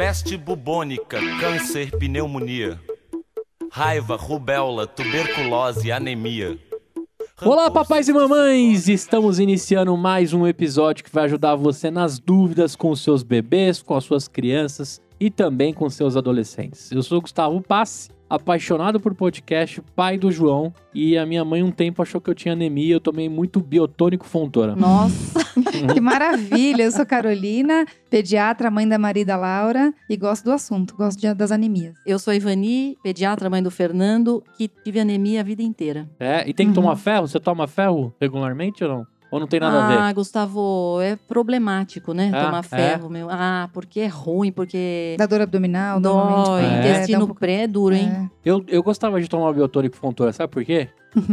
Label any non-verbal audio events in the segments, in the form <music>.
Peste bubônica, câncer, pneumonia. Raiva, rubéola, tuberculose, anemia. Olá, papais e mamães! Estamos iniciando mais um episódio que vai ajudar você nas dúvidas com os seus bebês, com as suas crianças e também com seus adolescentes. Eu sou o Gustavo Passi, apaixonado por podcast, pai do João, e a minha mãe um tempo achou que eu tinha anemia, eu tomei muito biotônico fontora. Nossa, <laughs> que maravilha! Eu sou Carolina, pediatra, mãe da Marida Laura e gosto do assunto, gosto de- das anemias. Eu sou Ivani, pediatra, mãe do Fernando, que tive anemia a vida inteira. É, e tem que Uhum. tomar ferro? Você toma ferro regularmente ou não? Ou não tem nada a ah, ver? Gustavo, é problemático, né? Ah, Tomar é? ferro, meu. Ah, porque é ruim, porque Da dor abdominal, dói, normalmente. É. intestino dá um pouco- pré é duro, hein? É. Eu, eu gostava de tomar biotônico fontora, sabe por quê?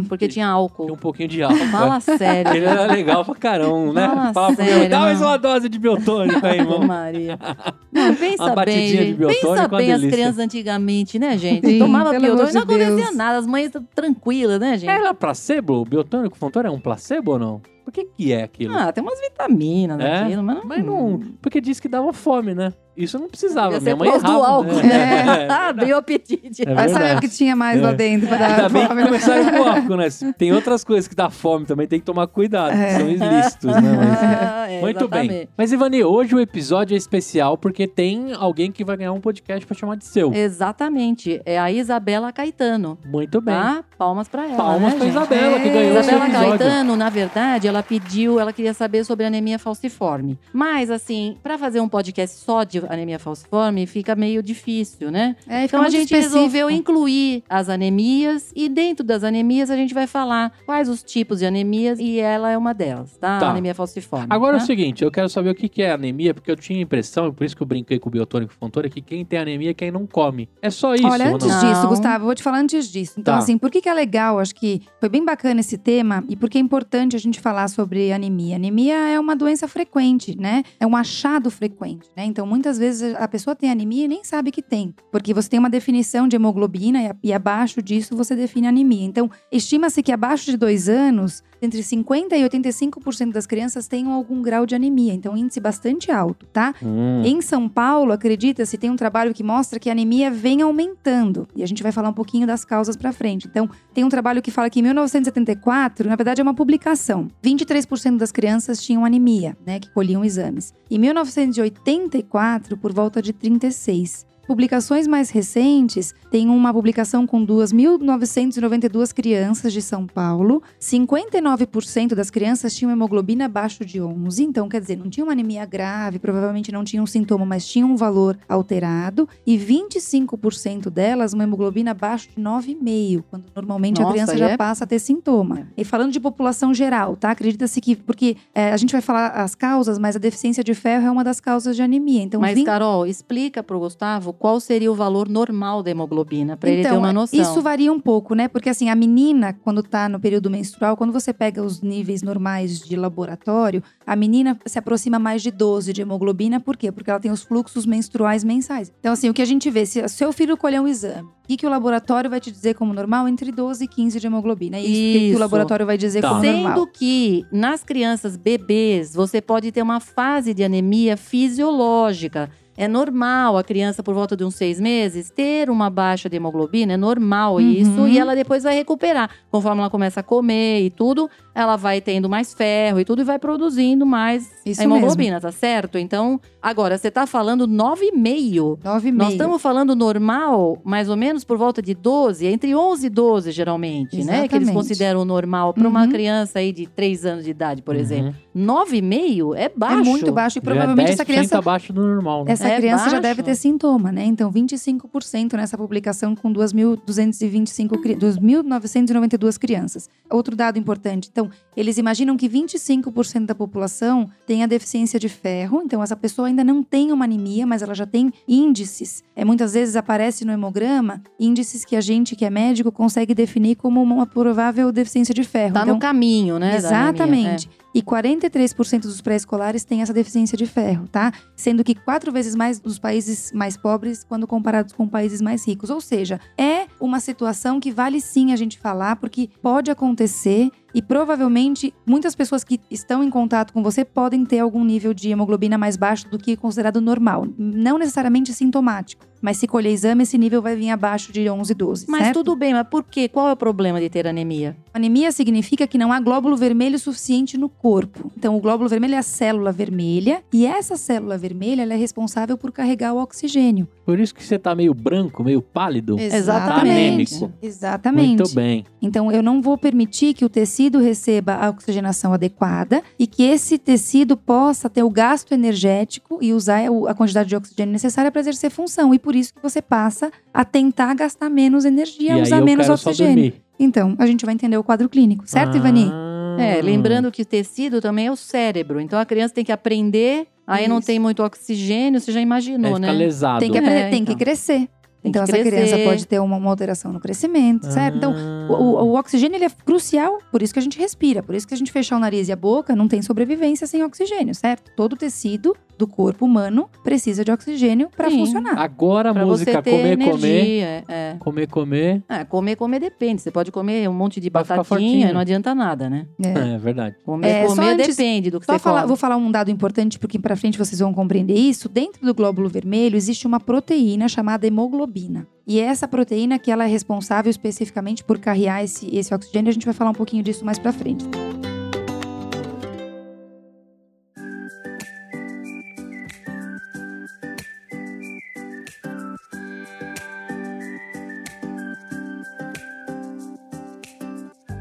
Porque tinha Tem álcool. um pouquinho de álcool. Fala <laughs> sério. Ele era legal pra caramba, né? Fala sério, meu, dá mais não. uma dose de biotônico aí, irmão. Maria. <laughs> Não, pensa Uma bem, batidinha de gente. biotônico, Pensa uma bem as crianças antigamente, né, gente? Sim, Tomava biotônico, não de acontecia Deus. nada. As mães tranquilas, né, gente? Era placebo? O biotônico fontora é um placebo ou não? Por que que é aquilo? Ah, tem umas vitaminas É? naquilo, mas não... Mas não... Porque diz que dava fome, né? Isso não precisava. Minha ser mãe por causa do errava. álcool, né? né? <laughs> Ah, deu apetite. É Vai saber o que tinha mais lá É. dentro pra Ainda dar bem que fome. começaram com álcool, né? Tem outras coisas que dá fome também, tem que tomar cuidado, que É. são ilícitos, né? Mas- Ah, é, Muito bem. Mas, Ivani, hoje o episódio é especial porque tem alguém que vai ganhar um podcast pra chamar de seu. Exatamente. É a Isabela Caetano. Muito bem. Tá? Palmas pra ela. Palmas né, pra gente? Isabela, que É, ganhou esse Isabela episódio. Caetano, na verdade, ela pediu, ela queria saber sobre anemia falciforme. Mas, assim, pra fazer um podcast só de anemia falciforme, fica meio difícil, né? É, Então a gente específico. resolveu incluir as anemias e dentro das anemias a gente vai falar quais os tipos de anemias e ela é uma delas, tá? Tá. Anemia falciforme. Agora é tá? o seguinte, eu quero saber o que é anemia, porque eu tinha a impressão, e por isso que eu brinquei com o biotônico fontora, que quem tem anemia é quem não come. É só isso, Olha, antes não? Não. disso, Gustavo, eu vou te falar antes disso. Então, Tá. assim, por que, que é legal? Acho que foi bem bacana esse tema e por que é importante a gente falar sobre anemia. Anemia é uma doença frequente, né? É um achado frequente, né? Então, muitas vezes a pessoa tem anemia e nem sabe que tem, porque você tem uma definição de hemoglobina e, e abaixo disso você define anemia. Então, estima-se que abaixo de dois anos, entre 50% e 85% das crianças tenham algum grau de anemia. Então, um índice bastante alto, tá? Hum, Em São Paulo, acredita-se, tem um trabalho que mostra que a anemia vem aumentando. E a gente vai falar um pouquinho das causas pra frente. Então, tem um trabalho que fala que em 1974, na verdade é uma publicação, 23% das crianças tinham anemia, né, que colhiam exames. Em 1984, por volta de 36. Publicações mais recentes, tem uma publicação com 2.992 crianças de São Paulo. 59% das crianças tinham hemoglobina abaixo de 11. Então, quer dizer, não tinha uma anemia grave, provavelmente não tinha um sintoma, mas tinha um valor alterado. E 25% delas, uma hemoglobina abaixo de 9,5, quando normalmente a Nossa, criança aí já é- passa a ter sintoma. E falando de população geral, tá? Acredita-se que, porque é, a gente vai falar as causas, mas a deficiência de ferro é uma das causas de anemia. Então, Mas, 20 Carol, explica pro Gustavo qual seria o valor normal da hemoglobina, pra ele ter Então, uma noção. Isso varia um pouco, né? Porque assim, a menina, quando tá no período menstrual, quando você pega os níveis normais de laboratório, a menina se aproxima mais de 12 de hemoglobina. Por quê? Porque ela tem os fluxos menstruais mensais. Então, assim, o que a gente vê, se seu filho colher um exame, o que, que o laboratório vai te dizer como normal? Entre 12 e 15 de hemoglobina. É isso, que- que o laboratório vai dizer Tá. como Sendo normal. que nas crianças bebês, você pode ter uma fase de anemia fisiológica. É normal a criança, por volta de uns seis meses, ter uma baixa de hemoglobina. É normal Uhum. isso. E ela depois vai recuperar. Conforme ela começa a comer e tudo, ela vai tendo mais ferro e tudo e vai produzindo mais Isso a hemoglobina, tá certo? Então, agora, você tá falando 9,5. 9,5. Nós estamos falando normal, mais ou menos por volta de 12, entre 11 e 12 geralmente, né? Que eles Exatamente. consideram normal para uma Uhum. criança aí de 3 anos de idade, por Uhum. exemplo. 9,5 é baixo. É muito baixo e Já provavelmente é essa 10% criança abaixo do normal, né? Essa essa É criança já baixo? deve ter sintoma, né? Então, 25% nessa publicação com 2.225 cri- 2.992 crianças. Outro dado importante. Então, eles imaginam que 25% da população tem a deficiência de ferro. Então, essa pessoa ainda não tem uma anemia, mas ela já tem índices. É, muitas vezes aparece no hemograma índices que a gente, que é médico, consegue definir como uma provável deficiência de ferro. Tá então, no caminho, né? anemia. Exatamente. E 43% dos pré-escolares têm essa deficiência de ferro, tá? Sendo que quatro vezes mais dos países mais pobres quando comparados com países mais ricos. Ou seja, é uma situação que vale sim a gente falar, porque pode acontecer e provavelmente muitas pessoas que estão em contato com você podem ter algum nível de hemoglobina mais baixo do que considerado normal. Não necessariamente sintomático, mas se colher exame, esse nível vai vir abaixo de 11, 12. Mas certo? tudo bem, mas por quê? Qual é o problema de ter anemia? Anemia significa que não há glóbulo vermelho suficiente no corpo. Então, o glóbulo vermelho é a célula vermelha e essa célula vermelha ela é responsável por carregar o oxigênio. Por isso que você tá meio branco, meio pálido. Exatamente. Anêmico. Exatamente. Muito bem. Então, eu não vou permitir que o tecido receba a oxigenação adequada e que esse tecido possa ter o gasto energético e usar a quantidade de oxigênio necessária para exercer função. E por isso que você passa a tentar gastar menos energia, e aí usar eu menos oxigênio. Então, a gente vai entender o quadro clínico, certo, Ivani? Ah. É, lembrando que tecido também é o cérebro. Então a criança tem que aprender, aí não Isso. tem muito oxigênio, você já É, imaginou, fica né? lesado. Tem que, É, aprender, tem então. que crescer. Então, essa criança crescer. pode ter uma, alteração no crescimento, certo? Então, Ah. o, o- o oxigênio ele é crucial, por isso que a gente respira, por isso que a gente fechar o nariz e a boca não tem sobrevivência sem oxigênio, certo? Todo tecido do corpo humano precisa de oxigênio para funcionar. Agora a Pra música comer, energia. comer, É. comer, comer. Ah, comer, comer depende. Você pode comer um monte de Vai batatinha e não adianta nada, né? É. É, verdade. Comer, É, comer antes- depende do que você falar, come. vou falar um dado importante, porque para frente vocês vão compreender isso. Dentro do glóbulo vermelho existe uma proteína chamada hemoglobina. E é essa proteína que ela é responsável especificamente por carrear esse, esse oxigênio. A gente vai falar um pouquinho disso mais para frente.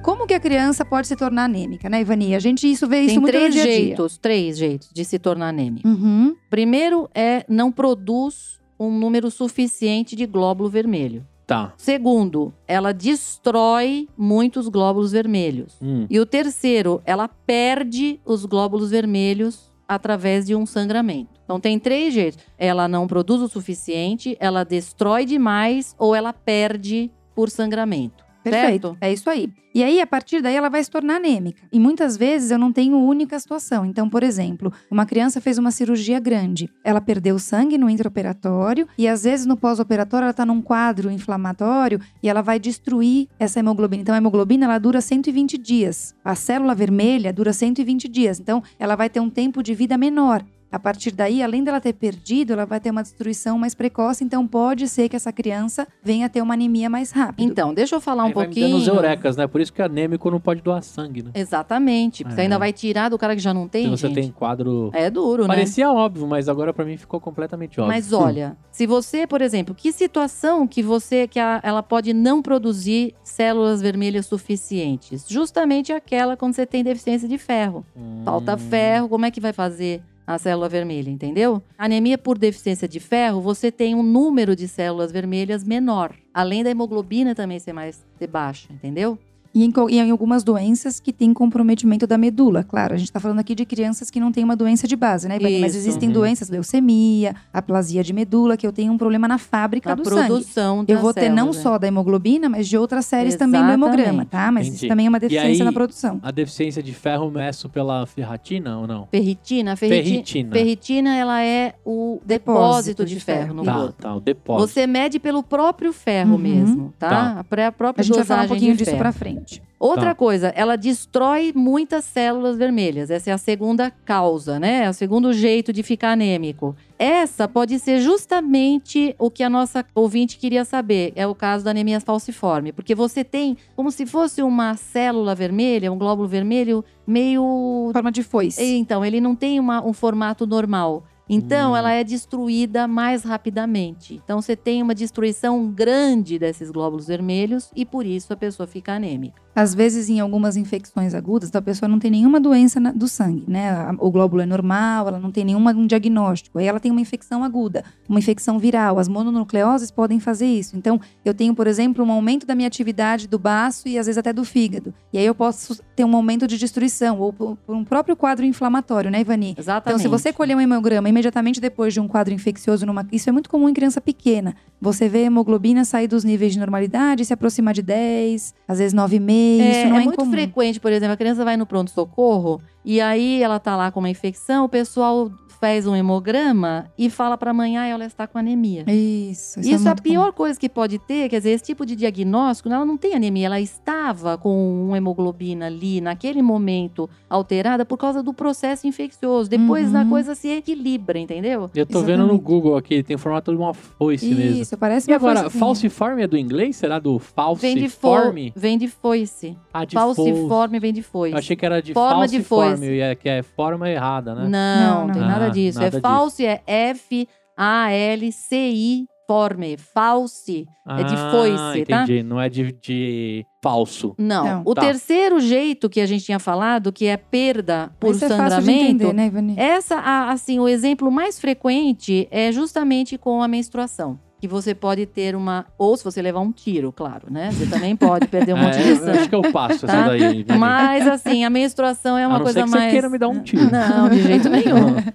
Como que a criança pode se tornar anêmica, né, Ivani? A gente isso vê isso Tem muito três no dia a dia. jeitos, três jeitos de se tornar anêmico. Uhum. Primeiro é não produz um número suficiente de glóbulo vermelho. Tá. Segundo, ela destrói muitos glóbulos vermelhos. Hum. E o terceiro, ela perde os glóbulos vermelhos através de um sangramento. Então tem três jeitos. Ela não produz o suficiente, ela destrói demais ou ela perde por sangramento. Perfeito. Certo? É isso aí. E aí, a partir daí, ela vai se tornar anêmica. E muitas vezes eu não tenho única situação. Então, por exemplo, uma criança fez uma cirurgia grande. Ela perdeu sangue no intraoperatório e às vezes no pós-operatório ela está num quadro inflamatório e ela vai destruir essa hemoglobina. Então, a hemoglobina ela dura 120 dias. A célula vermelha dura 120 dias. Então, ela vai ter um tempo de vida menor. A partir daí, além dela ter perdido, ela vai ter uma destruição mais precoce. Então, pode ser que essa criança venha a ter uma anemia mais rápido. Então, deixa eu falar um Aí vai me pouquinho. dando os eurecas, né? Por isso que anêmico não pode doar sangue, né? Exatamente. Porque você É. ainda vai tirar do cara que já não tem, Se você gente. tem quadro... É duro, né? Parecia óbvio, mas agora pra mim ficou completamente óbvio. Mas olha, se você, por exemplo, que situação que você que a- ela pode não produzir células vermelhas suficientes? Justamente aquela quando você tem deficiência de ferro. Falta Hum. ferro, como é que vai fazer a célula vermelha, entendeu? Anemia por deficiência de ferro, você tem um número de células vermelhas menor, além da hemoglobina também ser mais ser baixa, entendeu? E em, e em algumas doenças que têm comprometimento da medula. Claro, a gente está falando aqui de crianças que não têm uma doença de base, né, Ivani? Mas Isso. existem Uhum. doenças, leucemia, aplasia de medula, que eu tenho um problema na fábrica A do sangue. produção Eu das vou ter não células, só da hemoglobina, mas de outras séries também do Exatamente. hemograma, tá? Mas Entendi. isso também é uma E deficiência aí- na produção. A deficiência de ferro meço pela ferratina ou não? Ferritina, a ferritina, Ferritina. ferritina, ela é o depósito, de, ferro, no Tá, corpo. tá, o depósito. Você mede pelo próprio ferro Uhum. mesmo, tá? Tá. A pré- a própria A gente vai falar um pouquinho de disso pra frente. Outra Tá. coisa, ela destrói muitas células vermelhas. Essa é a segunda causa, né? É o segundo jeito de ficar anêmico. Essa pode ser justamente o que a nossa ouvinte queria saber. É o caso da anemia falciforme. Porque você tem como se fosse uma célula vermelha, um glóbulo vermelho meio Forma de foice. então, ele não tem uma- um formato normal. Então, Hum. ela é destruída mais rapidamente. Então, você tem uma destruição grande desses glóbulos vermelhos e por isso a pessoa fica anêmica. Às vezes, em algumas infecções agudas, então a pessoa não tem nenhuma doença na- do sangue, né? O glóbulo é normal, ela não tem nenhum um diagnóstico. Aí ela tem uma infecção aguda, uma infecção viral. As mononucleoses podem fazer isso. Então, eu tenho, por exemplo, um aumento da minha atividade do baço e às vezes até do fígado. E aí eu posso ter um aumento de destruição, ou por por um próprio quadro inflamatório, né, Ivani? Então, Exatamente. se você colher um hemograma imediatamente depois de um quadro infeccioso, numa, isso é muito comum em criança pequena. Você vê a hemoglobina sair dos níveis de normalidade, se aproximar de 10, às vezes 9,5. É, isso não é, é muito incomum. frequente, por exemplo, a criança vai no pronto-socorro e aí ela tá lá com uma infecção, o pessoal faz um hemograma e fala pra mãe, ah, ela está com anemia. Isso, isso, Isso, é, a muito pior coisa que pode ter, quer dizer, esse tipo de diagnóstico, ela não tem anemia, ela estava com uma hemoglobina ali, naquele momento, alterada por causa do processo infeccioso. Depois Uhum. a coisa se equilibra, entendeu? Eu tô vendo no Exatamente. Google aqui, tem formato de uma foice comum. mesmo. Isso, parece E uma agora, foicezinha. falciforme é do inglês? Será do Vem de, fo falciforme? vem de foice. Ah, de foice. Falciforme vem de foice. Eu achei que era de Forma de falciforme, foice. E é- que é forma errada, né? Não, Não, não tem nada Ah, disso. nada é false, é F-A-L-C-I, forme. False. é de Ah, foice, tá? entendi. Não é de, de falso. Não. Não. O Tá. terceiro jeito que a gente tinha falado, que é perda por Isso é fácil de sangramento. entender, né, Ivani? Essa, assim, o exemplo mais frequente é justamente com a menstruação. Que você pode ter uma. Ou se você levar um tiro, claro, né? Você também pode perder um <laughs> monte É, de eu sangue. acho que eu passo Tá? essa daí. Mas, assim, a menstruação é A uma não coisa ser que você mais. queira me dar um tiro. Não, de jeito nenhum. <laughs>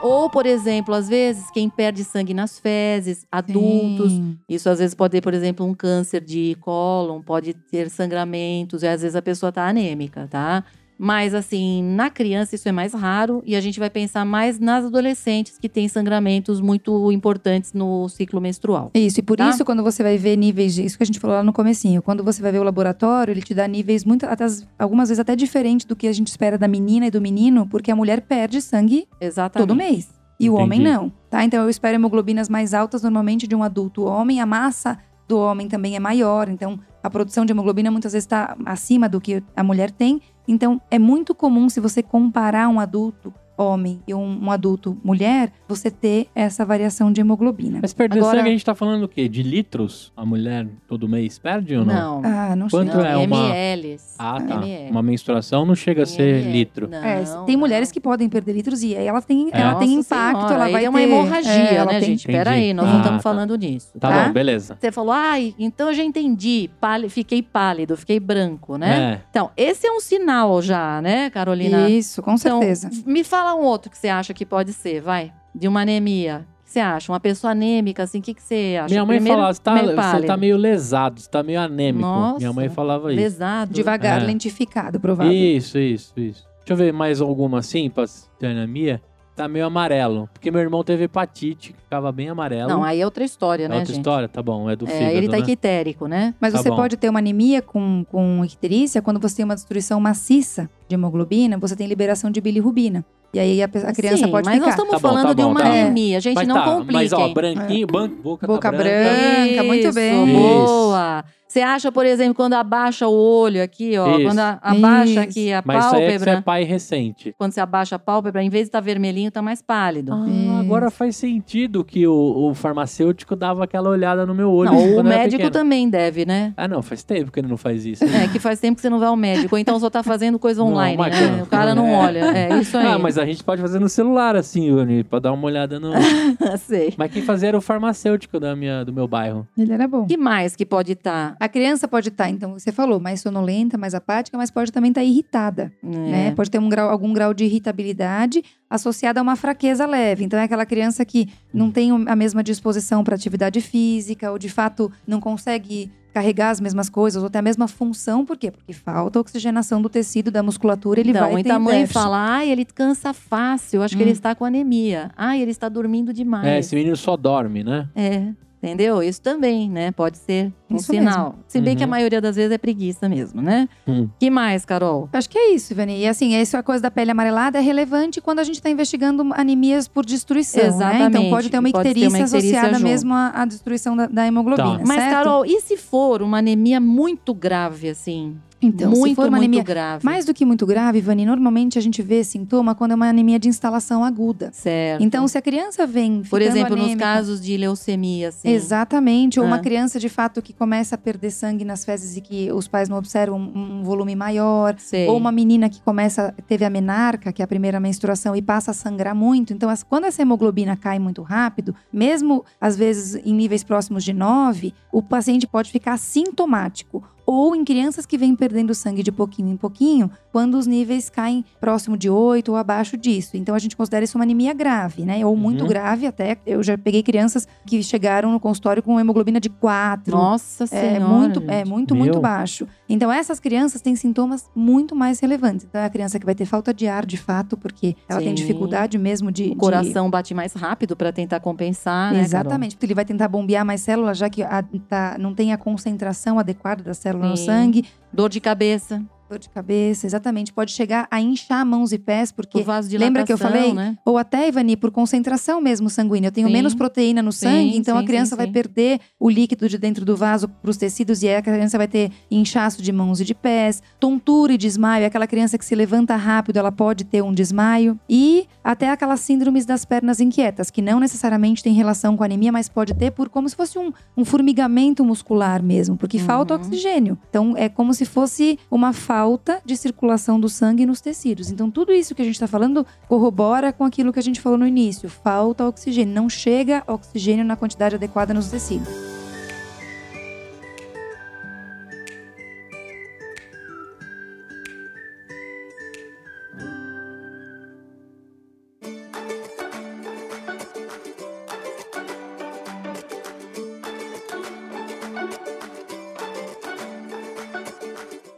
Ou, por exemplo, às vezes, quem perde sangue nas fezes, adultos, Sim. isso às vezes pode ter, por exemplo, um câncer de cólon, pode ter sangramentos, e às vezes a pessoa tá anêmica, tá? Mas, assim, na criança isso é mais raro e a gente vai pensar mais nas adolescentes que têm sangramentos muito importantes no ciclo menstrual. Isso, e por Tá? isso, quando você vai ver níveis de. Isso que a gente falou lá no comecinho. Quando você vai ver o laboratório, ele te dá níveis muito. Até, as- algumas vezes até diferentes do que a gente espera da menina e do menino, porque a mulher perde sangue Exatamente. todo mês. E o homem Entendi. não, tá? Então eu espero hemoglobinas mais altas normalmente de um adulto homem. A massa do homem também é maior, então a produção de hemoglobina muitas vezes está acima do que a mulher tem. Então é muito comum se você comparar um adulto homem e um, um adulto mulher, você ter essa variação de hemoglobina. Mas perder Agora- sangue a gente tá falando do quê? De litros? A mulher todo mês perde ou não? Não. Ah, não. Quanto não, é uma- MLs. Ah, tá. ML. Uma menstruação não chega a ser ML. litro. Não, É, tem mulheres que podem perder litros e aí ela tem, É. ela tem impacto, Senhora, ela vai é uma ter hemorragia, é, ela né, tem- gente? Pera Entendi. aí, nós Ah, não estamos tá. falando disso. Tá, Tá? bom, beleza. Você falou, ai, então eu já entendi. Páli- fiquei pálido, fiquei branco, né? É. Então, esse é um sinal já, né, Carolina? Isso, com Então, certeza. me fala um outro que você acha que pode ser, vai. De uma anemia. O que você acha? Uma pessoa anêmica, assim, o que, que você acha? Minha mãe Primeiro, falava, você tá, meio você tá meio lesado, você tá meio anêmico. Nossa, Minha mãe falava isso. Lesado. Devagar, É. lentificado, provável. Isso, isso, isso. Deixa eu ver mais alguma assim pra ter anemia. Tá meio amarelo. Porque meu irmão teve hepatite, que ficava bem amarelo. Não, aí é outra história, é né, outra gente? história? Tá bom, é do É, fígado, ele tá né? ictérico, né? Mas Tá você bom. pode ter uma anemia com, com icterícia quando você tem uma destruição maciça de hemoglobina, você tem liberação de bilirrubina. E aí a, a criança Sim, pode mas ficar. nós estamos Tá bom, falando tá de bom, uma tá bom. anemia. Gente, mas não tá, compliquem. Mas ó, branquinho, ban- boca, Boca tá branca. branca, muito Isso, bem. Boa. Você acha, por exemplo, quando abaixa o olho aqui, ó, Isso. quando a- abaixa Isso. aqui a Mas isso aí é que você pálpebra, é pai recente. quando você abaixa a pálpebra, em vez de estar vermelhinho, tá mais pálido. Ah, Isso. agora faz sentido que o, o farmacêutico dava aquela olhada no meu olho. não, o médico também deve, né? Ah, não, faz tempo que ele não faz isso. É, que faz tempo que você não vai ao médico. Ou então só tá fazendo coisa Não, online, mas né? não. O cara não É. olha. É isso aí. Ah, mas a gente pode fazer no celular, assim, Yuri, pra dar uma olhada no. <laughs> Sei. mas quem fazia era o farmacêutico da minha, do meu bairro. Ele era bom. O que mais que pode estar? A criança pode estar, então, você falou, mais sonolenta, mais apática, mas pode também estar irritada, É. né? Pode ter um grau, algum grau de irritabilidade associada a uma fraqueza leve. Então, é aquela criança que não tem a mesma disposição para atividade física, ou de fato não consegue carregar as mesmas coisas, ou ter a mesma função. Por quê? Porque falta oxigenação do tecido, da musculatura, ele Então, vai ter muita mãe déficit. fala, ai, ele cansa fácil, acho que ele Hum. está com anemia. Ai, ele está dormindo É, demais. esse menino só dorme, né? É, entendeu? Isso também, né? Pode ser um Isso sinal. Se bem que a Uhum. maioria das vezes é preguiça mesmo, né? Hum. que mais, Carol? Acho que é isso, Ivani. E assim, isso a coisa da pele amarelada é relevante quando a gente está investigando anemias por destruição, né? Exatamente. Então pode ter uma ter icterícia, uma icterícia associada junto. mesmo à, à destruição da, da hemoglobina, Tá. Mas, certo? Carol, e se for uma anemia muito grave, assim? Então, se muito, for uma anemia grave. mais do que muito grave, Vani, normalmente a gente vê sintoma quando é uma anemia de instalação aguda. Certo. Então, se a criança vem Por exemplo, nos anêmica- casos de leucemia, assim. Exatamente. Ou uma Ah. criança, de fato, que começa a perder sangue nas fezes e que os pais não observam um, um volume maior. Sei. Ou uma menina que começa, teve a menarca, que é a primeira menstruação, e passa a sangrar muito. Então, as- quando essa hemoglobina cai muito rápido, mesmo às vezes em níveis próximos de 9, o paciente pode ficar sintomático. Ou em crianças que vêm perdendo sangue de pouquinho em pouquinho, quando os níveis caem próximo de 8 ou abaixo disso. Então a gente considera isso uma anemia grave, né? Ou muito Uhum. grave até. Eu já peguei crianças que chegaram no consultório com hemoglobina de 4. Nossa É senhora. muito, é muito, Meu. muito baixo. Então, essas crianças têm sintomas muito mais relevantes. Então, é a criança que vai ter falta de ar, de fato, porque ela tem Sim. dificuldade mesmo de. O de- coração bate mais rápido para tentar compensar, né? Exatamente, porque ele vai tentar bombear mais células, já que a- tá- não tem a concentração adequada da célula no Sim. sangue. Dor de cabeça, Dor de cabeça, exatamente. Pode chegar a inchar mãos e pés, porque. por vaso de lembra que eu falei? né? Ou até, Ivani, por concentração mesmo sanguínea. Eu tenho Sim. menos proteína no Sim, sangue, então sim, a criança vai perder o líquido de dentro do vaso para os tecidos e aí a criança vai ter inchaço de mãos e de pés, tontura e desmaio. Aquela criança que se levanta rápido, ela pode ter um desmaio. E até aquelas síndromes das pernas inquietas, que não necessariamente tem relação com anemia, mas pode ter por como se fosse um, um formigamento muscular mesmo, porque falta Uhum. oxigênio. Então é como se fosse uma falta de circulação do sangue nos tecidos. Então tudo isso que a gente está falando corrobora com aquilo que a gente falou no início. Falta oxigênio, não chega oxigênio na quantidade adequada nos tecidos.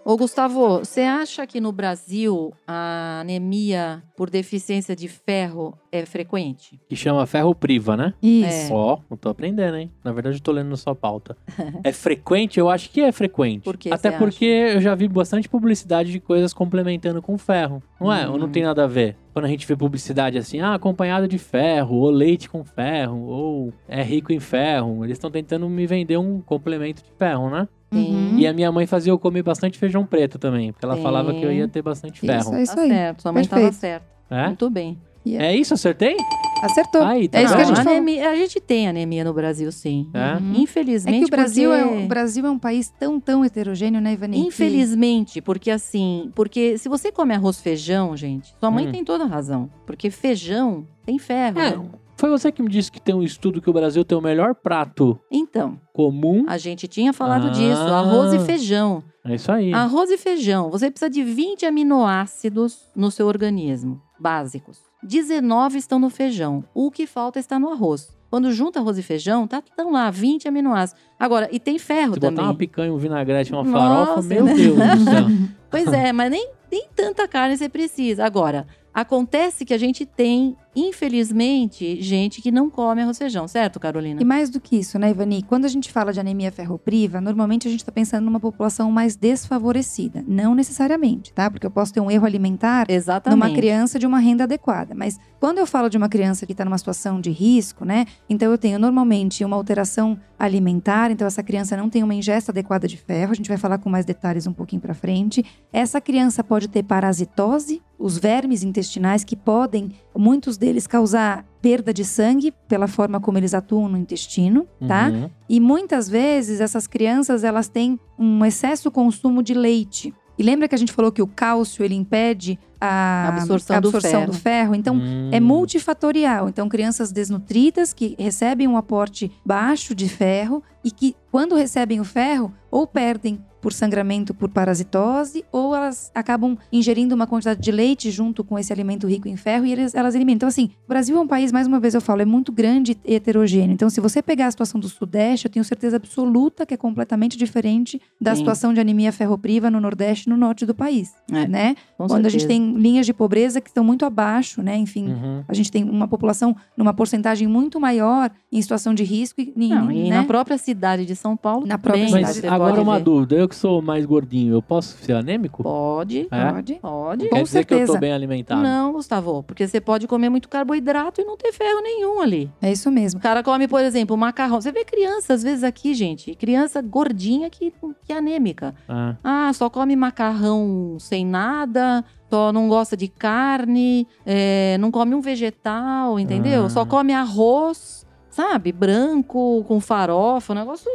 Ô, Gustavo, você acha que no Brasil a anemia por deficiência de ferro é frequente? Que chama ferro priva, né? Isso. Ó, não tô aprendendo, hein? Na verdade, eu tô lendo na sua pauta. <laughs> é frequente? Eu acho que é frequente. Por que Até porque eu já vi bastante publicidade de coisas complementando com ferro. Não é? Ou não Hum. tem nada a ver? Quando a gente vê publicidade assim, ah, acompanhado de ferro, ou leite com ferro, ou é rico em ferro. Eles estão tentando me vender um complemento de ferro, né? Uhum. E a minha mãe fazia eu comer bastante feijão preto também, porque ela Sim. falava que eu ia ter bastante ferro. Isso, é isso tá aí. certo, sua mãe Perfeito. estava certa. É? Muito bem. É isso, acertei? Acertou. Aí, tá é isso que a gente falou. anemia, a gente tem anemia no Brasil, sim. É? Uhum. É Infelizmente, que o Brasil, é, porque- o Brasil é um país tão, tão heterogêneo, né, Ivani? Infelizmente, porque assim, porque se você come arroz e feijão, gente, sua mãe Hum. tem toda a razão. Porque feijão tem ferro. É, né? foi você que me disse que tem um estudo que o Brasil tem o melhor prato Então, comum. a gente tinha falado Ah. disso, arroz e feijão. É isso aí. Arroz e feijão, você precisa de 20 aminoácidos no seu organismo, básicos. 19 estão no feijão. O que falta está no arroz. Quando junta arroz e feijão, tá tão lá 20 aminoácidos. Agora, e tem ferro Se também. botar uma picanha, um vinagrete, uma Nossa, farofa, meu né? Deus do céu. <laughs> Pois é, mas nem, nem tanta carne você precisa. Agora, acontece que a gente tem, infelizmente, gente que não come arroz e feijão, certo, Carolina? E mais do que isso, né, Ivani? Quando a gente fala de anemia ferropriva, normalmente a gente está pensando numa população mais desfavorecida. Não necessariamente, tá? Porque eu posso ter um erro alimentar Exatamente. numa criança de uma renda adequada. Mas quando eu falo de uma criança que está numa situação de risco, né? Então eu tenho normalmente uma alteração alimentar, então essa criança não tem uma ingesta adequada de ferro. A gente vai falar com mais detalhes um pouquinho para frente. Essa criança pode ter parasitose, os vermes intestinais que podem, muitos deles causar perda de sangue pela forma como eles atuam no intestino, tá? Uhum. E muitas vezes essas crianças elas têm um excesso consumo de leite. E lembra que a gente falou que o cálcio ele impede a Absorção do ferro. do ferro? Então Hum. é multifatorial. Então crianças desnutridas que recebem um aporte baixo de ferro e que quando recebem o ferro ou perdem por sangramento por parasitose ou elas acabam ingerindo uma quantidade de leite junto com esse alimento rico em ferro e eles, elas eliminam. Então assim, o Brasil é um país, mais uma vez eu falo, é muito grande e heterogêneo. Então se você pegar a situação do Sudeste, eu tenho certeza absoluta que é completamente diferente da Sim. situação de anemia ferropriva no Nordeste e no Norte do país, É, né? Com Quando a gente certeza. tem linhas de pobreza que estão muito abaixo, né? Enfim, Uhum. a gente tem uma população numa porcentagem muito maior em situação de risco e, Não, e né? na própria cidade de São Paulo Na própria Mas você agora uma ver. dúvida. Eu que sou mais gordinho, eu posso ser anêmico? Pode, É? Pode. pode. Com Quer dizer que eu tô certeza. bem alimentado. Não, Gustavo, porque você pode comer muito carboidrato e não ter ferro nenhum ali. É isso mesmo. O cara come, por exemplo, macarrão. Você vê criança, às vezes, aqui, gente, criança gordinha que, que é anêmica. Ah, Ah, só come macarrão sem nada, só não gosta de carne, é, não come um vegetal, entendeu? Ah. Só come arroz, sabe? Branco, com farofa, um negócio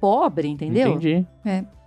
pobre, entendeu? Entendi.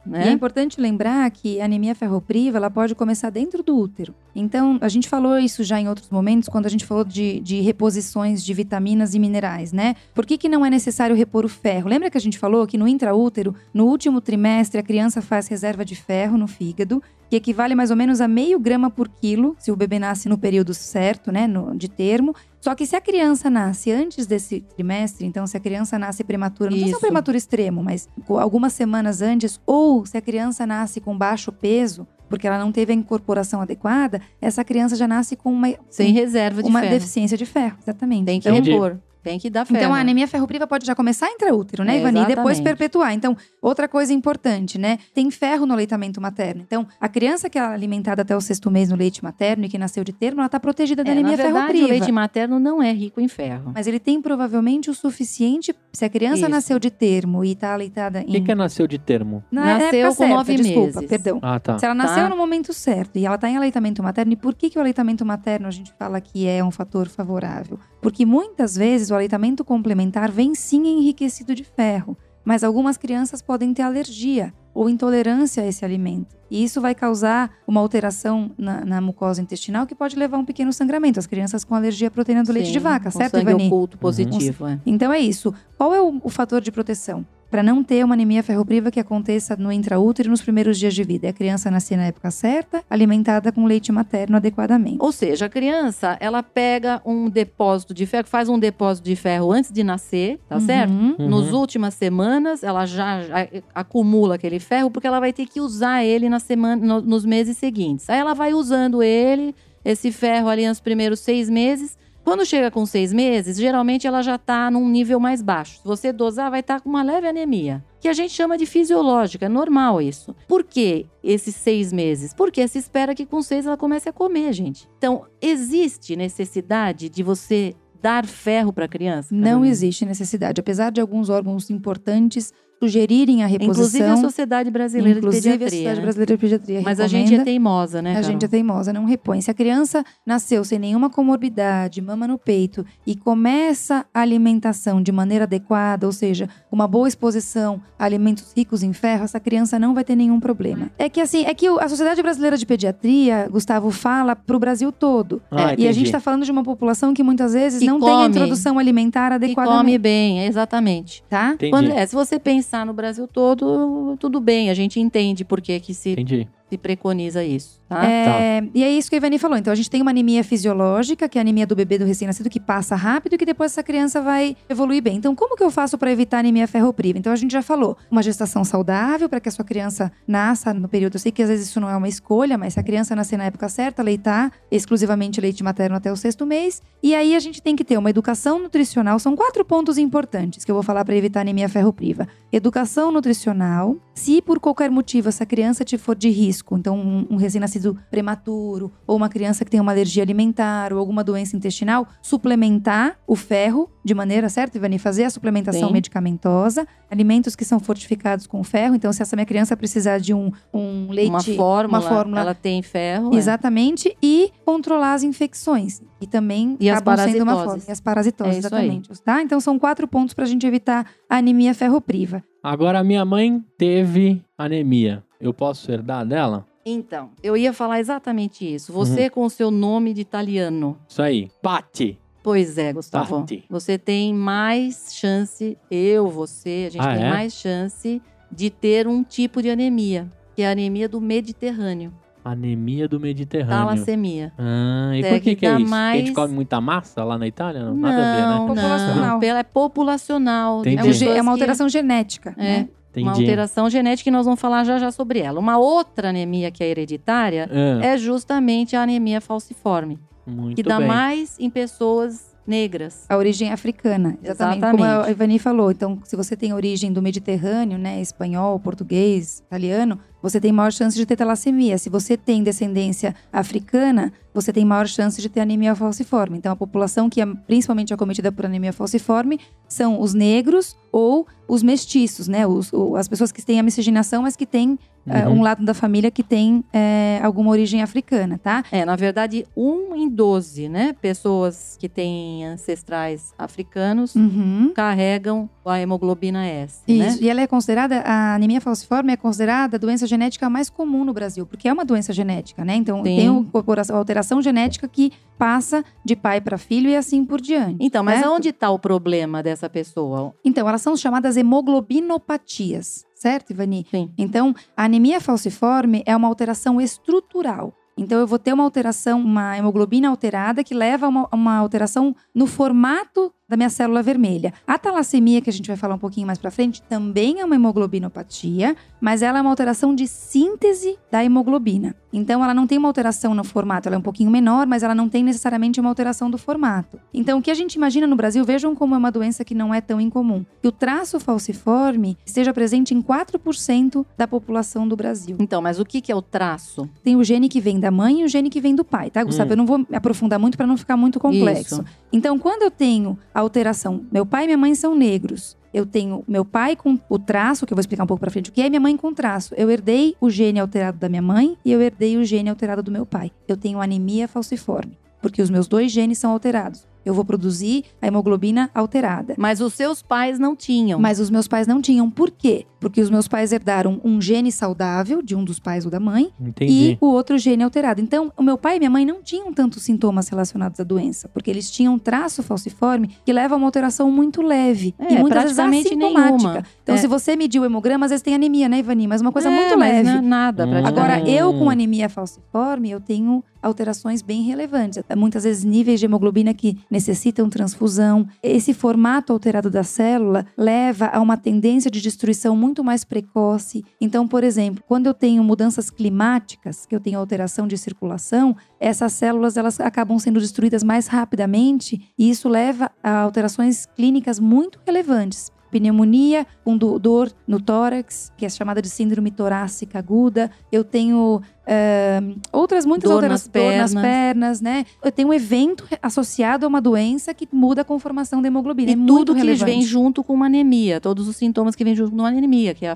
Né? E é importante lembrar que a anemia ferropriva ela pode começar dentro do útero. Então, a gente falou isso já em outros momentos, quando a gente falou de, de reposições de vitaminas e minerais, né? Por que, que não é necessário repor o ferro? Lembra que a gente falou que no intraútero, no último trimestre, a criança faz reserva de ferro no fígado, que equivale mais ou menos a meio grama por quilo, se o bebê nasce no período certo, né, no, de termo. Só que se a criança nasce antes desse trimestre, então se a criança nasce prematura, não precisa ser um Isso. prematuro extremo, mas com algumas semanas antes, ou se a criança nasce com baixo peso, porque ela não teve a incorporação adequada, essa criança já nasce com uma, Sem reserva de uma ferro. deficiência de ferro, exatamente. Tem que Então, repor. Tem que dar ferro. então, a anemia ferropriva pode já começar intraútero, né, É, Ivani? E depois perpetuar. Então, outra coisa importante, né? Tem ferro no aleitamento materno. Então, a criança que é alimentada até o sexto mês no leite materno e que nasceu de termo, ela está protegida da É, anemia na verdade, ferropriva. o leite materno não é rico em ferro. Mas ele tem provavelmente o suficiente. Se a criança Isso. nasceu de termo e está aleitada O em. que, que é nasceu de termo? Na Nasceu época com certa, nove desculpa, meses. perdão. Ah, tá. Se ela nasceu Tá. no momento certo e ela está em aleitamento materno, e por que, que o aleitamento materno a gente fala que é um fator favorável? Porque muitas vezes o aleitamento complementar vem sim enriquecido de ferro, mas algumas crianças podem ter alergia ou intolerância a esse alimento. E isso vai causar uma alteração na, na mucosa intestinal que pode levar a um pequeno sangramento. As crianças com alergia à proteína do leite Sim, de vaca, certo, sangue Ivani? oculto positivo, é. Então é isso. Qual é o, o fator de proteção? Para não ter uma anemia ferropriva que aconteça no intraútero nos primeiros dias de vida. É a criança nascer na época certa, alimentada com leite materno adequadamente. Ou seja, a criança, ela pega um depósito de ferro, faz um depósito de ferro antes de nascer, tá certo? Uhum. Uhum. Nas últimas semanas, ela já, já acumula aquele ferro porque ela vai ter que usar ele na semana, no- nos meses seguintes. Aí ela vai usando ele, esse ferro ali nos primeiros seis meses. Quando chega com seis meses, geralmente ela já está num nível mais baixo. Se você dosar, vai estar com uma leve anemia, que a gente chama de fisiológica, é normal isso. Por que esses seis meses? Porque se espera que com seis ela comece a comer, gente. Então, existe necessidade de você dar ferro para a criança? Não existe necessidade. Apesar de alguns órgãos importantes sugerirem a reposição. Inclusive a Sociedade Brasileira inclusive de a Pediatria. Sociedade né? Brasileira de Pediatria Mas a gente é teimosa, né, A Carol? gente é teimosa, não repõe. Se a criança nasceu sem nenhuma comorbidade, mama no peito e começa a alimentação de maneira adequada, ou seja, uma boa exposição a alimentos ricos em ferro, essa criança não vai ter nenhum problema. É que assim, é que a Sociedade Brasileira de Pediatria, Gustavo, fala para o Brasil todo. Ah, É, e a gente está falando de uma população que muitas vezes Que não tem a come. introdução alimentar Que adequadamente, come bem, exatamente. tá? Quando, é, se você no Brasil todo, tudo bem, a gente entende por que, que se, Entendi. Se preconiza isso, tá? É, E é isso que a Ivani falou. Então, a gente tem uma anemia fisiológica, que é a anemia do bebê do recém-nascido, que passa rápido e que depois essa criança vai evoluir bem. Então, como que eu faço para evitar anemia ferropriva? Então, a gente já falou. Uma gestação saudável, para que a sua criança nasça no período. Eu sei que às vezes isso não é uma escolha, mas se a criança nascer na época certa, leitar exclusivamente leite materno até o sexto mês. E aí, a gente tem que ter uma educação nutricional. São quatro pontos importantes que eu vou falar para evitar anemia ferropriva. Educação nutricional. Se por qualquer motivo essa criança te for de risco, então um, um recém-nascido prematuro, ou uma criança que tem uma alergia alimentar ou alguma doença intestinal, suplementar o ferro de maneira certa, Ivani, fazer a suplementação Sim. medicamentosa, alimentos que são fortificados com ferro. Então, se essa minha criança precisar de um, um leite, uma fórmula, uma fórmula ela tem ferro. é. Exatamente, e controlar as infecções. E também E as acabam sendo uma parasitoses. forma. E as parasitoses, É isso aí. exatamente. Tá? Então são quatro pontos para a gente evitar a anemia ferropriva. Agora, minha mãe teve anemia. Eu posso herdar dela? Então, eu ia falar exatamente isso. Você Uhum. com o seu nome de italiano. Isso aí. Pati. Pois é, Gustavo. Pati. Você tem mais chance, eu, você, a gente Ah, tem é? mais chance de ter um tipo de anemia, que é a anemia do Mediterrâneo, Anemia do Mediterrâneo. talassemia. Ah, e É, por que, que que é isso? Porque A gente mais- come muita massa lá na Itália? Não, nada a ver, não, né? Populacional. não. Ela é populacional. É, um pessoas é uma que- alteração genética. É, né? Uma Entendi. alteração genética e nós vamos falar já já sobre ela. Uma outra anemia que é hereditária Ah, é justamente a anemia falciforme, muito que dá bem. mais em pessoas negras. A origem africana, exatamente. Exatamente. Como a Ivani falou. Então, se você tem origem do Mediterrâneo, né, espanhol, português, italiano, você tem maior chance de ter talassemia. Se você tem descendência africana, você tem maior chance de ter anemia falciforme. Então, a população que é principalmente acometida por anemia falciforme são os negros ou os mestiços, né? Os- as pessoas que têm a miscigenação, mas que têm eh, Uhum. um lado da família que tem eh, alguma origem africana, tá? É, na verdade, um em 12, né? Pessoas que têm ancestrais africanos Uhum. carregam a hemoglobina S, Isso. né? E ela é considerada, a anemia falciforme é considerada a doença genética mais comum no Brasil, porque é uma doença genética, né? Então Sim. tem o- a alteração genética que passa de pai para filho e assim por diante. Então, mas certo? aonde está o problema dessa pessoa? Então, elas são chamadas hemoglobinopatias, certo, Ivani? Sim. Então, a anemia falciforme é uma alteração estrutural. Então, eu vou ter uma alteração, uma hemoglobina alterada que leva a uma, uma alteração no formato da minha célula vermelha. A talassemia, que a gente vai falar um pouquinho mais pra frente, também é uma hemoglobinopatia, mas ela é uma alteração de síntese da hemoglobina. Então, ela não tem uma alteração no formato, ela é um pouquinho menor, mas ela não tem necessariamente uma alteração do formato. Então, o que a gente imagina no Brasil, vejam como é uma doença que não é tão incomum. Que o traço falciforme esteja presente em 4% da população do Brasil. Então, mas o que, que é o traço? Tem o gene que vem da mãe e o gene que vem do pai, tá, Gustavo? Hum. Eu não vou me aprofundar muito para não ficar muito complexo. Isso. Então, quando eu tenho a alteração, meu pai e minha mãe são negros. Eu tenho meu pai com o traço, que eu vou explicar um pouco pra frente o que é, minha mãe com traço. Eu herdei o gene alterado da minha mãe e eu herdei o gene alterado do meu pai. Eu tenho anemia falciforme, porque os meus dois genes são alterados. Eu vou produzir a hemoglobina alterada. Mas os seus pais não tinham. Mas os meus pais não tinham. Por quê? Porque os meus pais herdaram um gene saudável de um dos pais ou da mãe Entendi. e o outro gene alterado. Então, o meu pai e minha mãe não tinham tantos sintomas relacionados à doença, porque eles tinham um traço falciforme que leva a uma alteração muito leve É, e muitas vezes assintomática. nenhuma. Então, É. se você medir o hemograma, às vezes tem anemia, né, Ivani? Mas uma coisa É, muito mas leve. não nada, Hum. Agora, eu com anemia falciforme, eu tenho alterações bem relevantes. Muitas vezes níveis de hemoglobina que necessitam transfusão. Esse formato alterado da célula leva a uma tendência de destruição muito mais precoce. Então, por exemplo, quando eu tenho mudanças climáticas, que eu tenho alteração de circulação, essas células elas acabam sendo destruídas mais rapidamente e isso leva a alterações clínicas muito relevantes pneumonia com do- dor no tórax, que é chamada de síndrome torácica aguda. Eu tenho eh, outras muitas Dor nas dor nas pernas. pernas, né? Eu tenho um evento associado a uma doença que muda a conformação da hemoglobina. E é muito tudo que relevante. vem junto com uma anemia, todos os sintomas que vêm junto com uma anemia, que é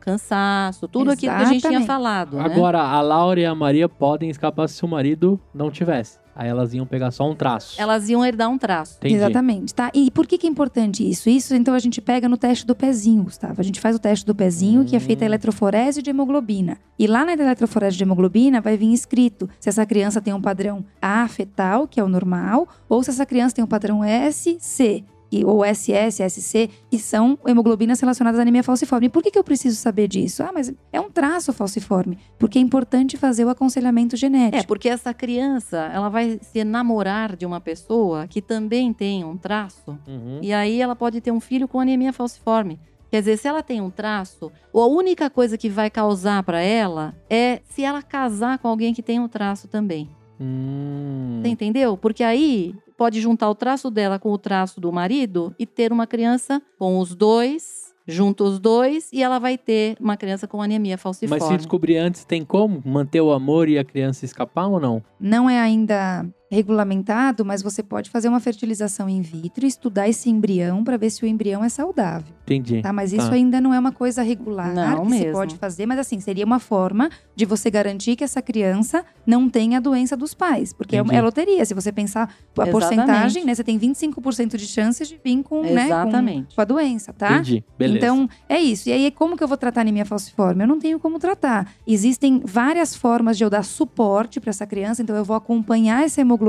cansaço, tudo aquilo que a gente tinha Exatamente. falado. né? Agora, a Laura e a Maria podem escapar se o marido não tivesse. Aí elas iam pegar só um traço. Elas iam herdar um traço. Entendi. Exatamente, tá? E por que, que é importante isso? Isso, então, a gente pega no teste do pezinho, Gustavo. A gente faz o teste do pezinho, que é feita a Hum. eletroforese de hemoglobina. E lá na eletroforese de hemoglobina vai vir escrito se essa criança tem um padrão A fetal, que é o normal, ou se essa criança tem um padrão S, C. e- Ou SS, SC, que são hemoglobinas relacionadas à anemia falciforme. E por que, que eu preciso saber disso? Ah, mas é um traço falciforme. Porque é importante fazer o aconselhamento genético. É, porque essa criança, ela vai se namorar de uma pessoa que também tem um traço, Uhum. e aí ela pode ter um filho com anemia falciforme. Quer dizer, se ela tem um traço, a única coisa que vai causar pra ela é se ela casar com alguém que tem um traço também. Hum. Você entendeu? Porque aí pode juntar o traço dela com o traço do marido e ter uma criança com os dois, junta os dois, e ela vai ter uma criança com anemia falciforme. Mas se descobrir antes, tem como manter o amor e a criança escapar ou não? não é ainda regulamentado, mas você pode fazer uma fertilização in vitro e estudar esse embrião para ver se o embrião é saudável, Entendi. tá? Mas isso Tá. ainda não é uma coisa regular Não que se mesmo. pode fazer, mas assim, seria uma forma de você garantir que essa criança não tenha a doença dos pais, porque é, Entendi. é loteria, se você pensar a Exatamente. porcentagem, né, você tem 25% de chances de vir com, né, com, Exatamente. com a doença, tá? Entendi. Beleza. Então, é isso. E aí, como que eu vou tratar anemia falciforme? Eu não tenho como tratar. Existem várias formas de eu dar suporte para essa criança. Então, eu vou acompanhar essa hemoglobina.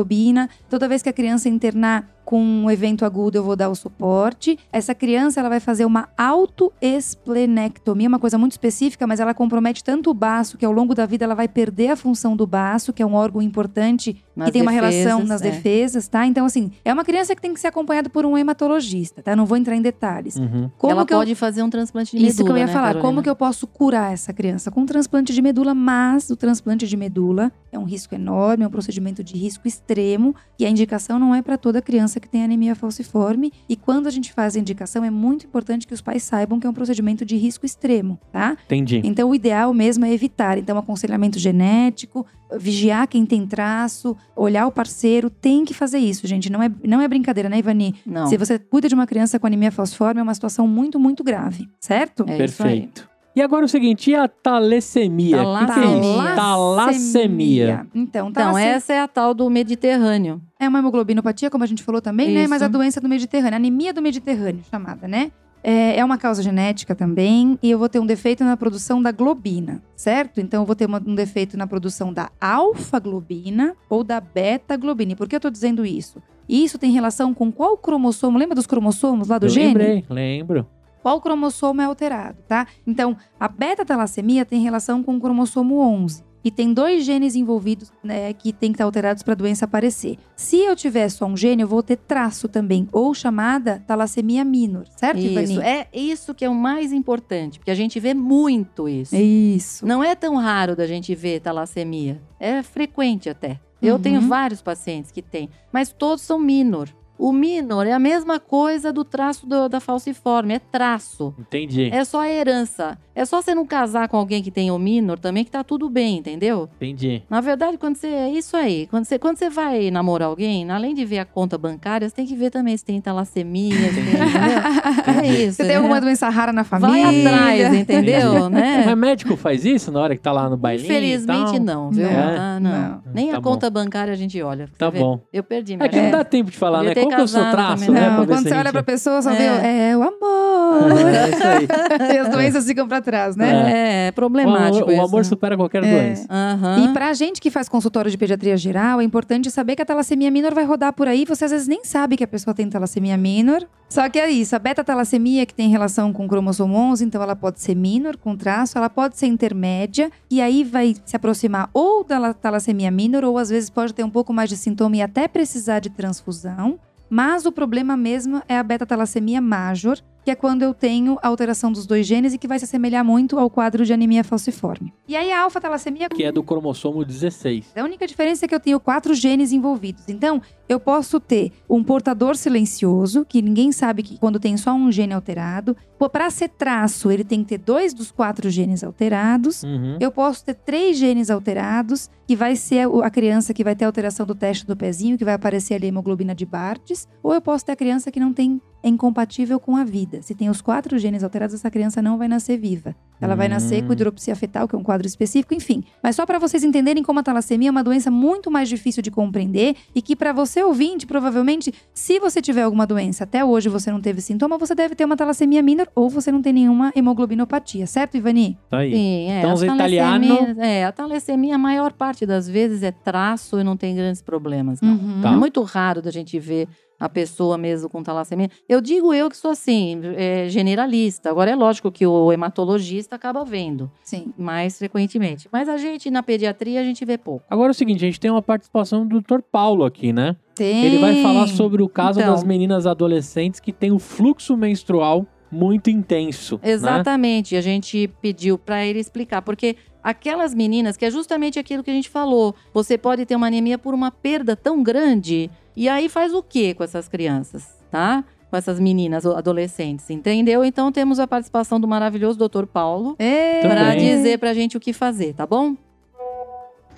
Toda vez que a criança internar com um evento agudo, eu vou dar o suporte. Essa criança, ela vai fazer uma autoesplenectomia, uma coisa muito específica, mas ela compromete tanto o baço que ao longo da vida ela vai perder a função do baço, que é um órgão importante Nas que tem uma relação defesas, nas é. defesas, tá? Então, assim, é uma criança que tem que ser acompanhada por um hematologista, tá? Não vou entrar em detalhes. Uhum. Como ela que eu pode fazer um transplante de medula, isso que eu ia né, falar. Carolina? Como que eu posso curar essa criança? Com um transplante de medula, mas o transplante de medula é um risco enorme, é um procedimento de risco extremo. E a indicação não é para toda criança criança que tem anemia falciforme. E quando a gente faz a indicação, é muito importante que os pais saibam que é um procedimento de risco extremo, tá? Entendi. Então, o ideal mesmo é evitar. Então, aconselhamento genético, vigiar quem tem traço, olhar o parceiro, tem que fazer isso, gente. Não é, não é brincadeira, né, Ivani? Não. Se você cuida de uma criança com anemia falciforme, é uma situação muito, muito grave, certo? É isso aí. Perfeito. E agora o seguinte, e a talassemia? O que, que é isso? Talassemia. Então, Então, talassemia essa é a tal do Mediterrâneo. é uma hemoglobinopatia, como a gente falou também, né? Isso. Mas a doença do Mediterrâneo, anemia do Mediterrâneo, chamada, né? É, é uma causa genética também, e eu vou ter um defeito na produção da globina, certo? Então, eu vou ter uma- um defeito na produção da alfa-globina ou da beta-globina. E por que eu tô dizendo isso? Isso tem relação com qual cromossomo? Lembra dos cromossomos lá do Eu gene? lembrei, lembro. Qual cromossomo é alterado, tá? Então, a beta-talassemia tem relação com o cromossomo 11. E tem dois genes envolvidos né, que tem que estar alterados para a doença aparecer. Se eu tiver só um gene, eu vou ter traço também, ou chamada talassemia minor, certo, Isso. Ivani? É isso que é o mais importante, porque a gente vê muito isso. Isso. Não é tão raro da gente ver talassemia. É frequente até. Eu Uhum. tenho vários pacientes que têm, mas todos são minor. O minor é a mesma coisa do traço do- da falciforme, é traço. Entendi, É só a herança. É só você não casar com alguém que tem o minor também que tá tudo bem, entendeu? entendi. Na verdade, quando você. É isso aí. Quando você, quando você vai namorar alguém, além de ver a conta bancária, você tem que ver também se tem talassemia, se tem. entendeu? É isso. Você tem né? alguma doença rara na família? Vai atrás, entendeu? né? Mas médico faz isso na hora que tá lá no bailinho? e Infelizmente tal? não, viu? Não, Ah, não. não. Nem Tá a bom. conta bancária a gente olha. Tá vê? bom. Eu perdi É minha que não dá tempo de falar, né? Ter Qual que é o seu casado traço, também, né? não. ver quando você olha gente- pra pessoa, só É. vê, é o amor. É isso aí. <laughs> e as doenças ficam pra trás, né? É, é O problemático o isso, amor né? supera qualquer É. doença. Aham. E pra gente que faz consultório de pediatria geral, é importante saber que a talassemia minor vai rodar por aí. Você às vezes nem sabe que a pessoa tem talassemia minor. Só que é isso, a beta-talassemia que tem relação com o cromossomo 11, então ela pode ser minor, com traço, ela pode ser intermédia, e aí vai se aproximar ou da la- talassemia minor, ou às vezes pode ter um pouco mais de sintoma e até precisar de transfusão. Mas o problema mesmo é a beta-talassemia major, que é quando eu tenho a alteração dos dois genes e que vai se assemelhar muito ao quadro de anemia falciforme. E aí a alfa-talassemia Que é do cromossomo 16. a única diferença é que eu tenho quatro genes envolvidos. Então, eu posso ter um portador silencioso, que ninguém sabe que quando tem só um gene alterado. Para ser traço, ele tem que ter dois dos quatro genes alterados. Uhum. Eu posso ter três genes alterados, que vai ser a criança que vai ter alteração do teste do pezinho, que vai aparecer ali a hemoglobina de Bartes. Ou eu posso ter a criança que não tem, é incompatível com a vida. Se tem os quatro genes alterados, essa criança não vai nascer viva. Ela vai nascer com Hum. hidropsia fetal, que é um quadro específico, enfim. Mas só para vocês entenderem como a talassemia é uma doença muito mais difícil de compreender e que para você ouvinte, provavelmente, se você tiver alguma doença, até hoje você não teve sintoma, você deve ter uma talassemia minor ou você não tem nenhuma hemoglobinopatia, certo, Ivani? Tá aí. Sim, é. Então, os italiano- talassemias- É, a talassemia, a maior parte das vezes é traço e não tem grandes problemas, não. Uhum. Tá. É muito raro da gente ver a pessoa mesmo com talassemia. Eu digo eu que sou assim, é, generalista. Agora é lógico que o hematologista acaba vendo Sim. mais frequentemente. Mas a gente, na pediatria, a gente vê pouco. Agora é o seguinte, a gente tem uma participação do Dr. Paulo aqui, né? Tem. Ele vai falar sobre o caso Então. das meninas adolescentes que têm o fluxo menstrual muito intenso. né? Exatamente. A gente pediu para ele explicar, porque aquelas meninas, que é justamente aquilo que a gente falou, você pode ter uma anemia por uma perda tão grande, e aí faz o que com essas crianças, tá? Com essas meninas adolescentes, entendeu? Então temos a participação do maravilhoso Dr. Paulo É. para dizer pra gente o que fazer, tá bom?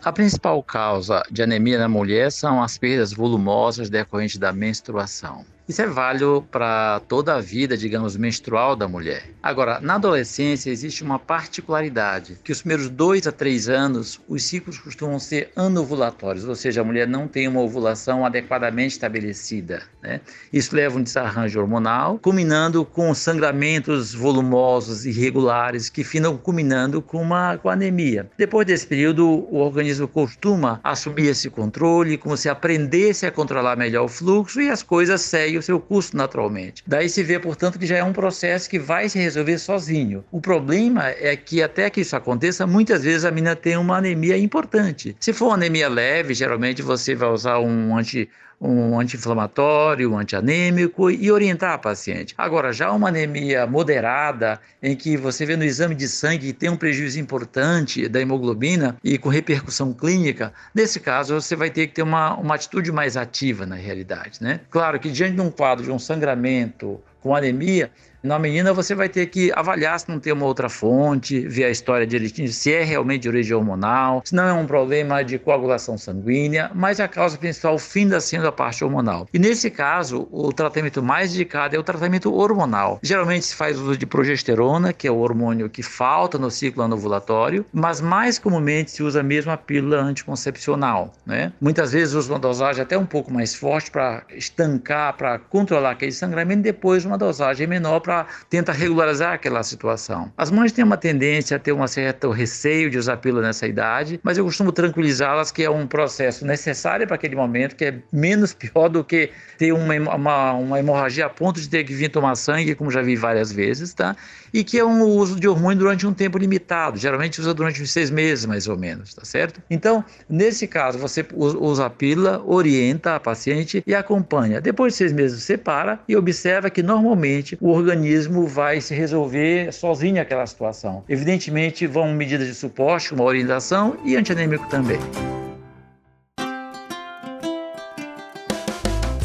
A principal causa de anemia na mulher são as perdas volumosas decorrentes da menstruação. Isso é válido para toda a vida, digamos, menstrual da mulher. Agora, na adolescência existe uma particularidade, que os primeiros dois a três anos, os ciclos costumam ser anovulatórios, ou seja, a mulher não tem uma ovulação adequadamente estabelecida. Né? Isso leva a um desarranjo hormonal, culminando com sangramentos volumosos irregulares, que finam culminando com uma com anemia. Depois desse período, o organismo costuma assumir esse controle, como se aprendesse a controlar melhor o fluxo e as coisas seguem o seu curso naturalmente. Daí se vê, portanto, que já é um processo que vai se resolver sozinho. O problema é que até que isso aconteça, muitas vezes a menina tem uma anemia importante. Se for uma anemia leve, geralmente você vai usar um anti um anti-inflamatório, um antianêmico e orientar a paciente. Agora, já uma anemia moderada, em que você vê no exame de sangue que tem um prejuízo importante da hemoglobina e com repercussão clínica, nesse caso você vai ter que ter uma, uma atitude mais ativa na realidade, né? Claro que diante de um quadro de um sangramento com anemia, na menina, você vai ter que avaliar se não tem uma outra fonte, ver a história direitinho, se é realmente de origem hormonal, se não é um problema de coagulação sanguínea, mas a causa principal finda sendo a parte hormonal. E nesse caso, o tratamento mais indicado é o tratamento hormonal. Geralmente se faz uso de progesterona, que é o hormônio que falta no ciclo anovulatório, mas mais comumente se usa mesmo a pílula anticoncepcional. Né? Muitas vezes usa uma dosagem até um pouco mais forte para estancar, para controlar aquele sangramento, e depois uma dosagem menor para tentar regularizar aquela situação. As mães têm uma tendência a ter um certo receio de usar pílula nessa idade, mas eu costumo tranquilizá-las que é um processo necessário para aquele momento, que é menos pior do que ter uma, uma, uma hemorragia a ponto de ter que vir tomar sangue, como já vi várias vezes, tá? E que é um uso de hormônio durante um tempo limitado, geralmente usa durante uns seis meses, mais ou menos, tá certo? Então, nesse caso, você usa a pílula, orienta a paciente e acompanha. Depois de seis meses, você para e observa que normalmente o organismo vai se resolver sozinho aquela situação. Evidentemente, vão medidas de suporte, uma orientação e antianêmico também.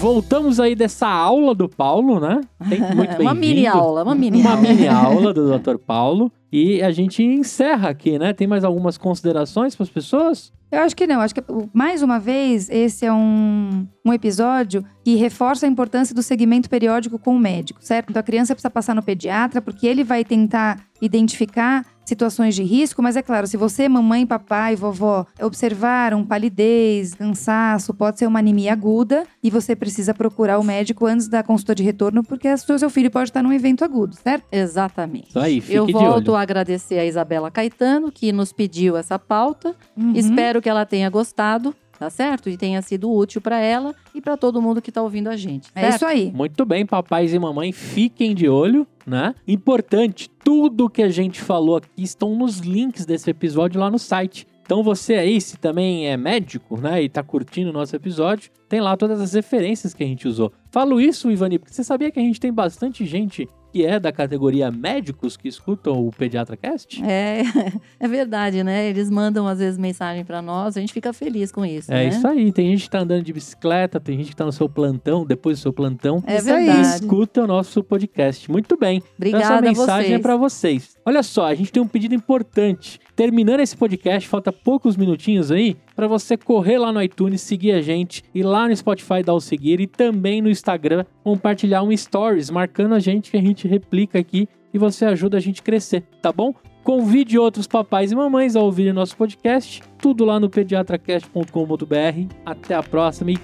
Voltamos aí dessa aula do Paulo, né? <laughs> Muito uma mini aula, uma mini uma aula. Uma mini aula do <laughs> Dr. Paulo. E a gente encerra aqui, né? Tem mais algumas considerações para as pessoas? Eu acho que não. Acho que, mais uma vez, esse é um, um episódio que reforça a importância do segmento periódico com o médico, certo? Então, a criança precisa passar no pediatra, porque ele vai tentar identificar situações de risco, mas é claro, se você, mamãe, papai, vovó, observaram palidez, cansaço, pode ser uma anemia aguda e você precisa procurar o médico antes da consulta de retorno, porque o seu filho pode estar num evento agudo, certo? Exatamente. Isso aí, fique Eu de volto olho. a agradecer a Isabela Caetano, que nos pediu essa pauta. Uhum. Espero que ela tenha gostado, tá certo? E tenha sido útil para ela e para todo mundo que tá ouvindo a gente. É certo? isso aí. Muito bem, papais e mamãe, fiquem de olho, né? Importante, tudo que a gente falou aqui estão nos links desse episódio lá no site. Então você aí, se também é médico, né, e tá curtindo o nosso episódio, tem lá todas as referências que a gente usou. Falo isso, Ivani, porque você sabia que a gente tem bastante gente que é da categoria médicos que escutam o Pediatra Cast? É, <laughs> é verdade, né? Eles mandam às vezes mensagem para nós, a gente fica feliz com isso, É né? isso aí, tem gente que tá andando de bicicleta, tem gente que tá no seu plantão, depois do seu plantão, É Isso aí. e verdade. escuta o nosso podcast. Muito bem. Então, Obrigada essa a mensagem vocês. é pra vocês. Olha só, a gente tem um pedido importante. Terminando esse podcast, falta poucos minutinhos aí para você correr lá no iTunes, seguir a gente e lá no Spotify dar o seguir e também no Instagram compartilhar um stories marcando a gente que a gente replica aqui e você ajuda a gente a crescer, tá bom? Convide outros papais e mamães a ouvirem nosso podcast, tudo lá no pediatracast.com.br. Até a próxima e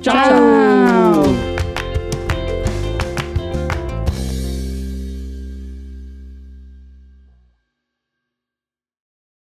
tchau. Tchau.